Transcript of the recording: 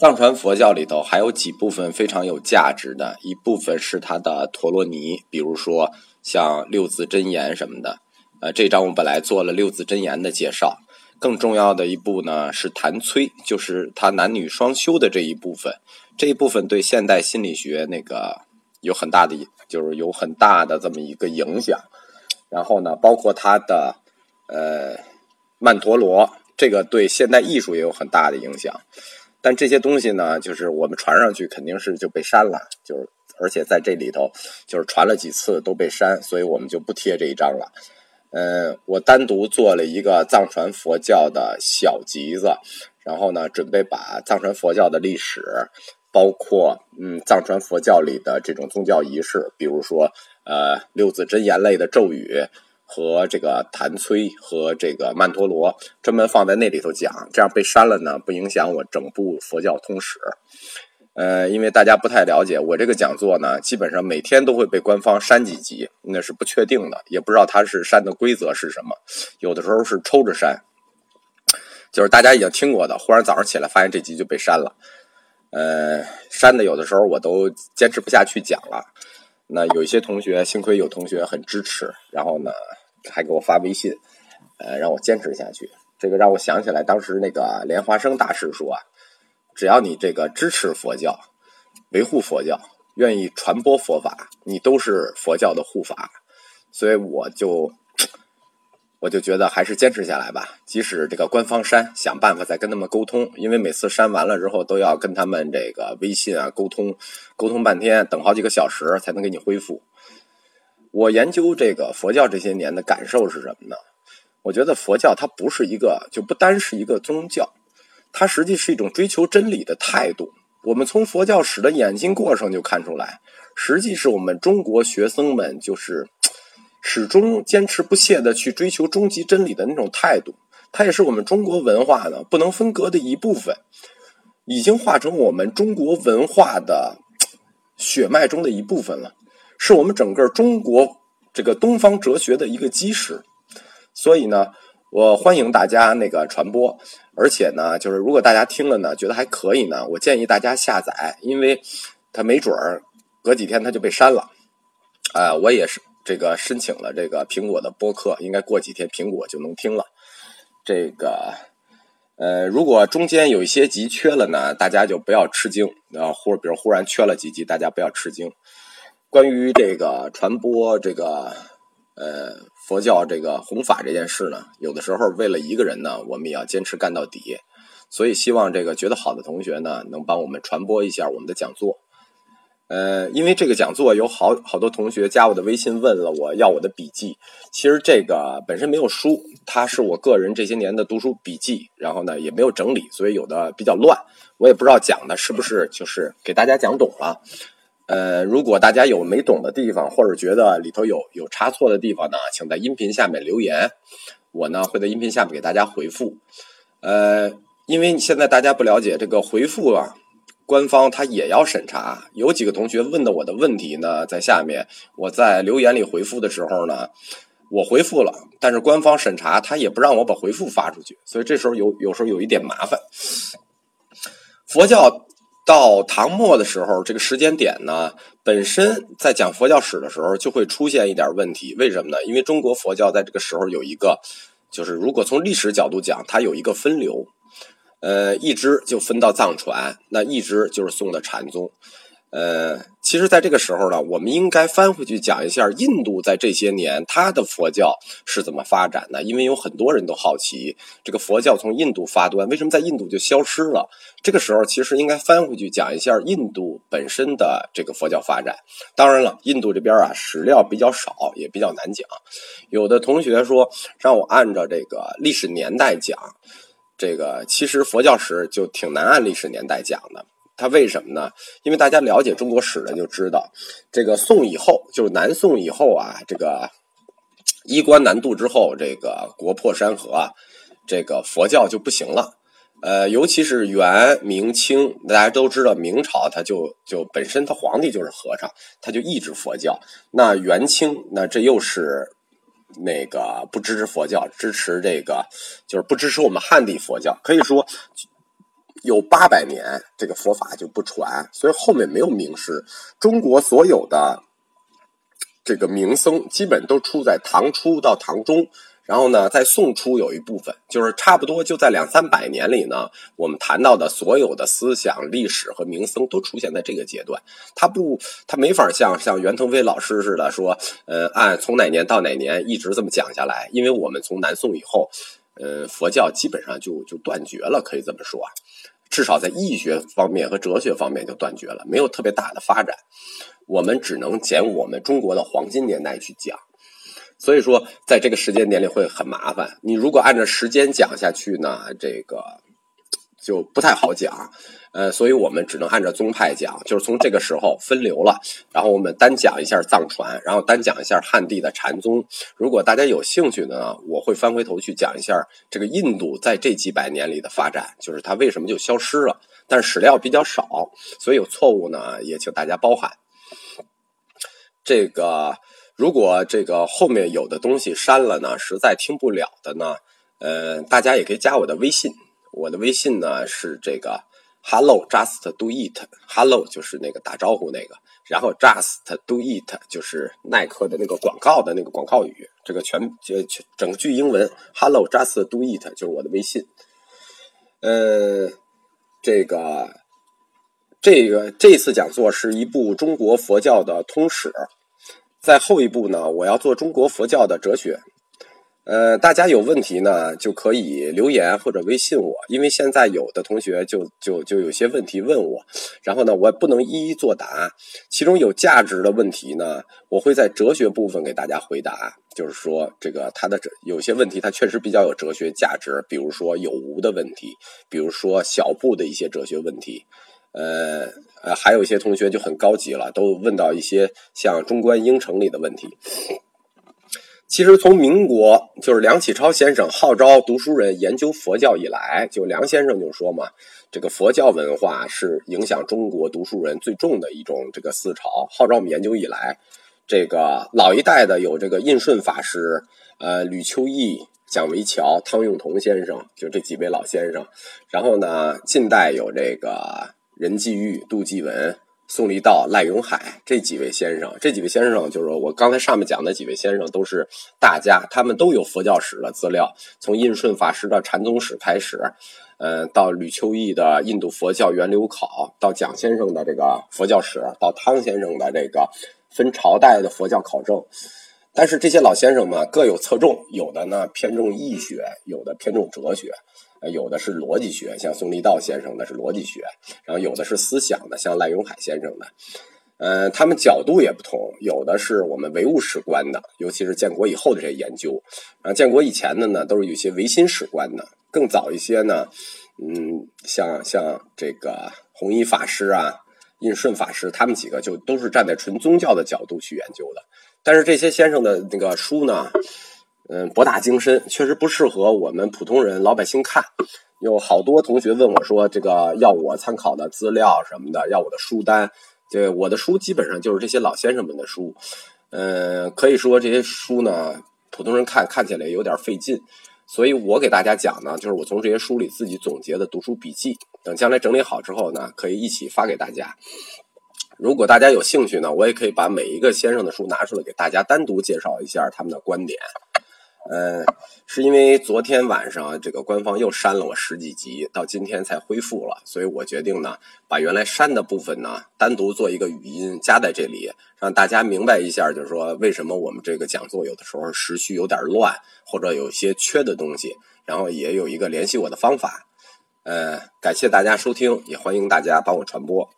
藏传佛教里头还有几部分非常有价值的，一部分是它的陀罗尼，比如说像六字真言什么的。呃，这章我本来做了六字真言的介绍，更重要的一部呢是谭崔，就是他男女双修的这一部分。这一部分对现代心理学那个有很大的，就是有很大的这么一个影响。然后呢，包括他的呃曼陀罗，这个对现代艺术也有很大的影响。但这些东西呢，就是我们传上去肯定是就被删了，就是而且在这里头就是传了几次都被删，所以我们就不贴这一张了。嗯，我单独做了一个藏传佛教的小集子，然后呢，准备把藏传佛教的历史，包括嗯藏传佛教里的这种宗教仪式，比如说呃六字真言类的咒语。和这个谭崔和这个曼陀罗专门放在那里头讲，这样被删了呢，不影响我整部佛教通史。呃，因为大家不太了解，我这个讲座呢，基本上每天都会被官方删几集，那是不确定的，也不知道它是删的规则是什么。有的时候是抽着删，就是大家已经听过的，忽然早上起来发现这集就被删了。呃，删的有的时候我都坚持不下去讲了。那有一些同学，幸亏有同学很支持，然后呢。还给我发微信，呃，让我坚持下去。这个让我想起来，当时那个莲花生大师说啊，只要你这个支持佛教、维护佛教、愿意传播佛法，你都是佛教的护法。所以我就我就觉得还是坚持下来吧。即使这个官方删，想办法再跟他们沟通，因为每次删完了之后都要跟他们这个微信啊沟通，沟通半天，等好几个小时才能给你恢复。我研究这个佛教这些年的感受是什么呢？我觉得佛教它不是一个，就不单是一个宗教，它实际是一种追求真理的态度。我们从佛教史的演进过程就看出来，实际是我们中国学生们就是始终坚持不懈的去追求终极真理的那种态度。它也是我们中国文化呢不能分割的一部分，已经化成我们中国文化的血脉中的一部分了。是我们整个中国这个东方哲学的一个基石，所以呢，我欢迎大家那个传播，而且呢，就是如果大家听了呢，觉得还可以呢，我建议大家下载，因为它没准儿隔几天它就被删了。啊，我也是这个申请了这个苹果的播客，应该过几天苹果就能听了。这个呃，如果中间有一些集缺了呢，大家就不要吃惊啊，或比如忽然缺了几集，大家不要吃惊。关于这个传播这个呃佛教这个弘法这件事呢，有的时候为了一个人呢，我们也要坚持干到底。所以希望这个觉得好的同学呢，能帮我们传播一下我们的讲座。呃，因为这个讲座有好好多同学加我的微信问了我要我的笔记。其实这个本身没有书，它是我个人这些年的读书笔记，然后呢也没有整理，所以有的比较乱。我也不知道讲的是不是就是给大家讲懂了。呃，如果大家有没懂的地方，或者觉得里头有有差错的地方呢，请在音频下面留言，我呢会在音频下面给大家回复。呃，因为现在大家不了解这个回复啊，官方他也要审查。有几个同学问的我的问题呢，在下面我在留言里回复的时候呢，我回复了，但是官方审查他也不让我把回复发出去，所以这时候有有时候有一点麻烦。佛教。到唐末的时候，这个时间点呢，本身在讲佛教史的时候就会出现一点问题。为什么呢？因为中国佛教在这个时候有一个，就是如果从历史角度讲，它有一个分流，呃，一支就分到藏传，那一支就是宋的禅宗。呃，其实，在这个时候呢，我们应该翻回去讲一下印度在这些年它的佛教是怎么发展的，因为有很多人都好奇这个佛教从印度发端，为什么在印度就消失了？这个时候，其实应该翻回去讲一下印度本身的这个佛教发展。当然了，印度这边啊史料比较少，也比较难讲。有的同学说让我按照这个历史年代讲，这个其实佛教史就挺难按历史年代讲的。它为什么呢？因为大家了解中国史的就知道，这个宋以后，就是南宋以后啊，这个衣冠南渡之后，这个国破山河啊，这个佛教就不行了。呃，尤其是元、明清，大家都知道，明朝它就就本身它皇帝就是和尚，他就抑制佛教。那元清，那这又是那个不支持佛教，支持这个就是不支持我们汉地佛教，可以说。有八百年这个佛法就不传，所以后面没有名师。中国所有的这个名僧基本都出在唐初到唐中。然后呢，在宋初有一部分，就是差不多就在两三百年里呢，我们谈到的所有的思想、历史和名僧都出现在这个阶段。他不，他没法像像袁腾飞老师似的说，呃，按从哪年到哪年一直这么讲下来，因为我们从南宋以后，呃，佛教基本上就就断绝了，可以这么说，至少在医学方面和哲学方面就断绝了，没有特别大的发展。我们只能捡我们中国的黄金年代去讲。所以说，在这个时间点里会很麻烦。你如果按照时间讲下去呢，这个就不太好讲。呃，所以我们只能按照宗派讲，就是从这个时候分流了。然后我们单讲一下藏传，然后单讲一下汉地的禅宗。如果大家有兴趣呢，我会翻回头去讲一下这个印度在这几百年里的发展，就是它为什么就消失了。但是史料比较少，所以有错误呢，也请大家包涵。这个。如果这个后面有的东西删了呢，实在听不了的呢，呃，大家也可以加我的微信。我的微信呢是这个 hello just do it，hello 就是那个打招呼那个，然后 just do it 就是耐克的那个广告的那个广告语。这个全就全整句英文 hello just do it 就是我的微信。呃，这个这个这次讲座是一部中国佛教的通史。在后一步呢，我要做中国佛教的哲学。呃，大家有问题呢，就可以留言或者微信我，因为现在有的同学就就就有些问题问我，然后呢，我也不能一一作答。其中有价值的问题呢，我会在哲学部分给大家回答。就是说，这个他的有些问题，它确实比较有哲学价值，比如说有无的问题，比如说小部的一些哲学问题。呃呃，还有一些同学就很高级了，都问到一些像中观应成里的问题。其实从民国就是梁启超先生号召读书人研究佛教以来，就梁先生就说嘛，这个佛教文化是影响中国读书人最重的一种这个思潮。号召我们研究以来，这个老一代的有这个印顺法师、呃吕秋义、蒋维桥、汤用彤先生，就这几位老先生。然后呢，近代有这个。任继玉、杜继文、宋立道、赖永海这几位先生，这几位先生就是我刚才上面讲的几位先生都是大家，他们都有佛教史的资料，从印顺法师的禅宗史开始，呃，到吕秋义的印度佛教源流考，到蒋先生的这个佛教史，到汤先生的这个分朝代的佛教考证。但是这些老先生们各有侧重，有的呢偏重易学，有的偏重哲学。有的是逻辑学，像宋立道先生的是逻辑学，然后有的是思想的，像赖永海先生的，嗯，他们角度也不同，有的是我们唯物史观的，尤其是建国以后的这些研究，啊，建国以前的呢，都是有些唯心史观的，更早一些呢，嗯，像像这个弘一法师啊、印顺法师，他们几个就都是站在纯宗教的角度去研究的，但是这些先生的那个书呢？嗯，博大精深，确实不适合我们普通人、老百姓看。有好多同学问我说：“这个要我参考的资料什么的，要我的书单。”这我的书基本上就是这些老先生们的书。嗯，可以说这些书呢，普通人看看起来有点费劲。所以我给大家讲呢，就是我从这些书里自己总结的读书笔记。等将来整理好之后呢，可以一起发给大家。如果大家有兴趣呢，我也可以把每一个先生的书拿出来给大家单独介绍一下他们的观点。呃，是因为昨天晚上这个官方又删了我十几集，到今天才恢复了，所以我决定呢，把原来删的部分呢，单独做一个语音加在这里，让大家明白一下，就是说为什么我们这个讲座有的时候时序有点乱，或者有些缺的东西，然后也有一个联系我的方法。呃，感谢大家收听，也欢迎大家帮我传播。